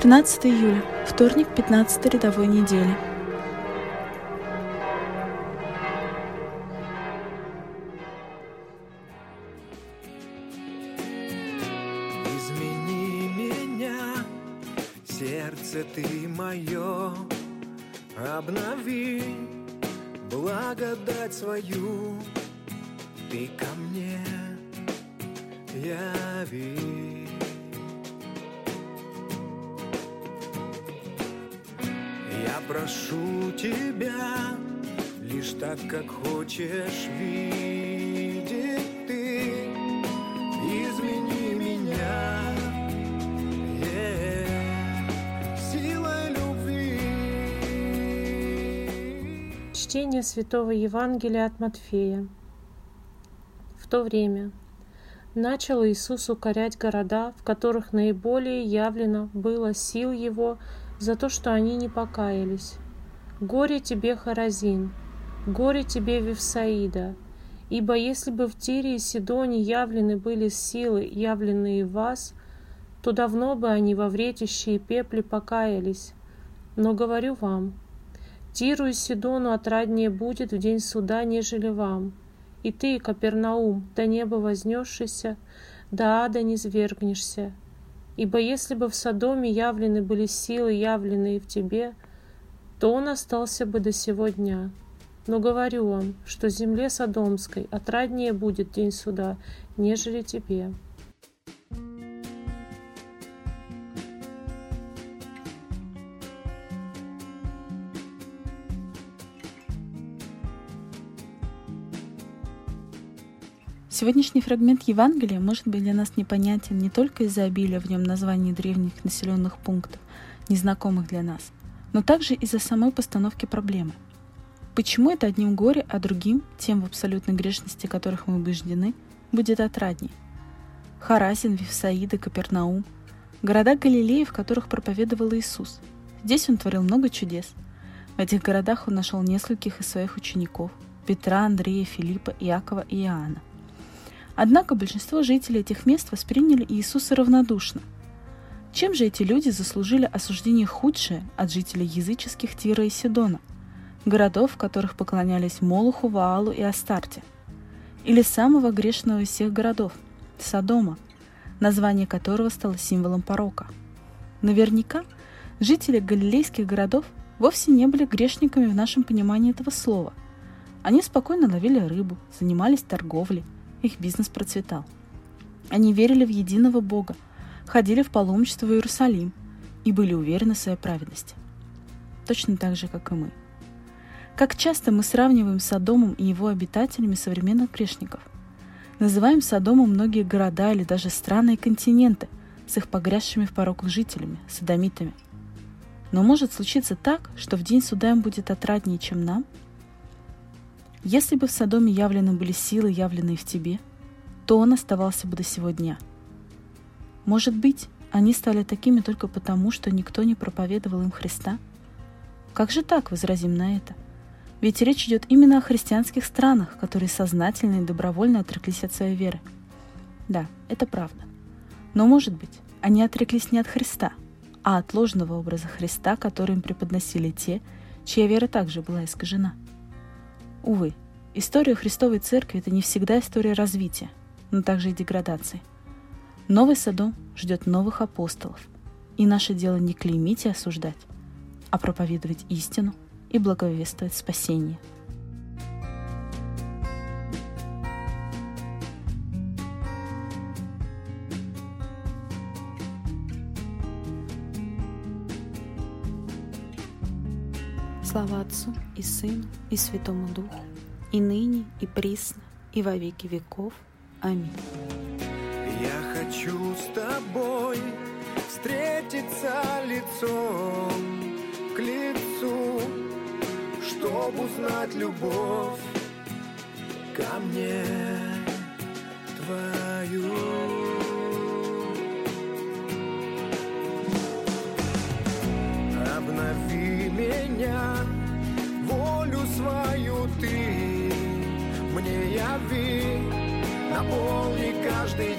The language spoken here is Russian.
13 июля, вторник 15 рядовой недели. Измени меня, сердце ты мое, обнови благодать свою, ты ко мне яви. Прошу тебя, лишь так, как хочешь видеть ты, измени меня. Чтение Святого Евангелия от Матфея. В то время начал Иисус укорять города, в которых наиболее явлено было сил Его за то, что они не покаялись. «Горе тебе, Харазин! Горе тебе, Вифсаида! Ибо если бы в Тире и Сидоне явлены были силы, явленные вас, то давно бы они во вретище и пепле покаялись. Но говорю вам, Тиру и Сидону отраднее будет в день суда, нежели вам. И ты, Капернаум, до неба вознесшийся, до ада не свергнешься. Ибо если бы в Содоме явлены были силы, явленные в тебе, то он остался бы до сего дня. Но говорю вам, что земле Содомской отраднее будет день суда, нежели тебе. Сегодняшний фрагмент Евангелия может быть для нас непонятен не только из-за обилия в нем названий древних населенных пунктов, незнакомых для нас, но также из-за самой постановки проблемы. Почему это одним горе, а другим, тем в абсолютной грешности которых мы убеждены, будет отрадней? Харазин, Вифсаид и Капернаум – города Галилеи, в которых проповедовал Иисус. Здесь он творил много чудес. В этих городах он нашел нескольких из своих учеников – Петра, Андрея, Филиппа, Иакова и Иоанна. Однако большинство жителей этих мест восприняли Иисуса равнодушно. Чем же эти люди заслужили осуждение худшее от жителей языческих Тира и Сидона, городов, в которых поклонялись Молоху, Ваалу и Астарте? Или самого грешного из всех городов – Содома, название которого стало символом порока? Наверняка жители галилейских городов вовсе не были грешниками в нашем понимании этого слова. Они спокойно ловили рыбу, занимались торговлей – их бизнес процветал. Они верили в единого Бога, ходили в паломничество в Иерусалим и были уверены в своей праведности. Точно так же, как и мы. Как часто мы сравниваем Содомом и его обитателями современных грешников. Называем Содомом многие города или даже страны и континенты с их погрязшими в пороках жителями, садомитами. Но может случиться так, что в день суда им будет отраднее, чем нам – если бы в Содоме явлены были силы, явленные в тебе, то он оставался бы до сего дня. Может быть, они стали такими только потому, что никто не проповедовал им Христа? Как же так, возразим на это? Ведь речь идет именно о христианских странах, которые сознательно и добровольно отреклись от своей веры. Да, это правда. Но, может быть, они отреклись не от Христа, а от ложного образа Христа, который им преподносили те, чья вера также была искажена – Увы, история Христовой Церкви – это не всегда история развития, но также и деградации. Новый Содом ждет новых апостолов, и наше дело не клеймить и осуждать, а проповедовать истину и благовествовать спасение – Слава Отцу и Сыну и Святому Духу, и ныне, и присно, и во веки веков. Аминь. Я хочу с тобой встретиться лицом к лицу, чтобы узнать любовь ко мне твою. ты мне яви, наполни каждый